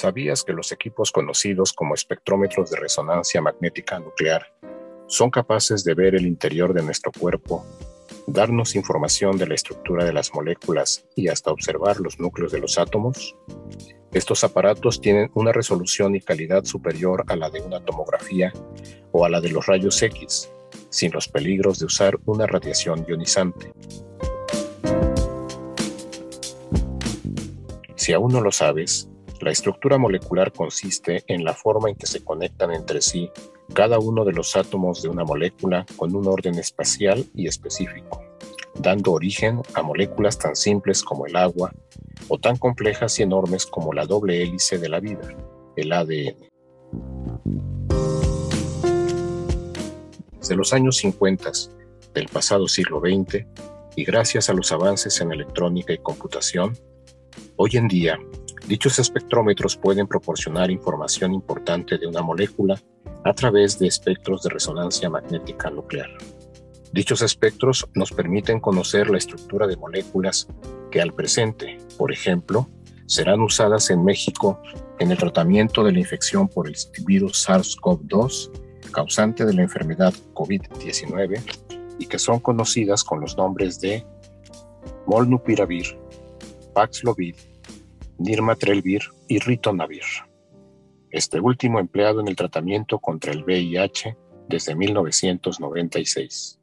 ¿Sabías que los equipos conocidos como espectrómetros de resonancia magnética nuclear son capaces de ver el interior de nuestro cuerpo, darnos información de la estructura de las moléculas y hasta observar los núcleos de los átomos? Estos aparatos tienen una resolución y calidad superior a la de una tomografía o a la de los rayos X, sin los peligros de usar una radiación ionizante. Si aún no lo sabes, la estructura molecular consiste en la forma en que se conectan entre sí cada uno de los átomos de una molécula con un orden espacial y específico, dando origen a moléculas tan simples como el agua o tan complejas y enormes como la doble hélice de la vida, el ADN. Desde los años 50 del pasado siglo XX, y gracias a los avances en electrónica y computación, hoy en día Dichos espectrómetros pueden proporcionar información importante de una molécula a través de espectros de resonancia magnética nuclear. Dichos espectros nos permiten conocer la estructura de moléculas que al presente, por ejemplo, serán usadas en México en el tratamiento de la infección por el virus SARS-CoV-2, causante de la enfermedad COVID-19, y que son conocidas con los nombres de Molnupiravir, Paxlovid Nirmatrelvir y Ritonavir, este último empleado en el tratamiento contra el VIH desde 1996.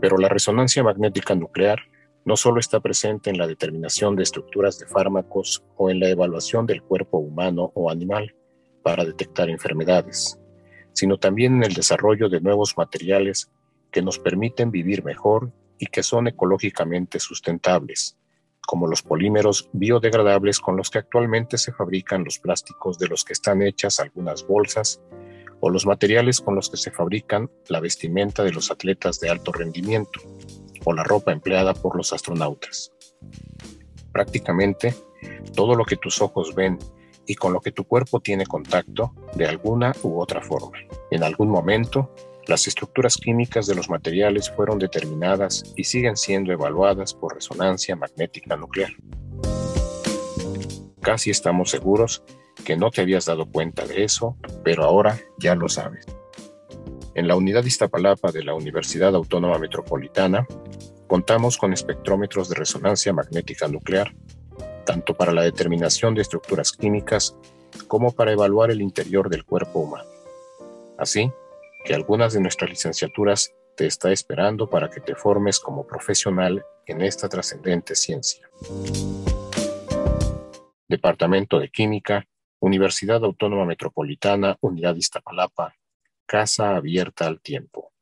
Pero la resonancia magnética nuclear no solo está presente en la determinación de estructuras de fármacos o en la evaluación del cuerpo humano o animal para detectar enfermedades, sino también en el desarrollo de nuevos materiales que nos permiten vivir mejor y que son ecológicamente sustentables, como los polímeros biodegradables con los que actualmente se fabrican los plásticos de los que están hechas algunas bolsas, o los materiales con los que se fabrican la vestimenta de los atletas de alto rendimiento, o la ropa empleada por los astronautas. Prácticamente todo lo que tus ojos ven y con lo que tu cuerpo tiene contacto de alguna u otra forma. En algún momento las estructuras químicas de los materiales fueron determinadas y siguen siendo evaluadas por resonancia magnética nuclear. Casi estamos seguros que no te habías dado cuenta de eso, pero ahora ya lo sabes. En la unidad Iztapalapa de la Universidad Autónoma Metropolitana, contamos con espectrómetros de resonancia magnética nuclear, tanto para la determinación de estructuras químicas como para evaluar el interior del cuerpo humano. Así, que algunas de nuestras licenciaturas te está esperando para que te formes como profesional en esta trascendente ciencia. Departamento de Química, Universidad Autónoma Metropolitana, Unidad Iztapalapa, Casa Abierta al Tiempo.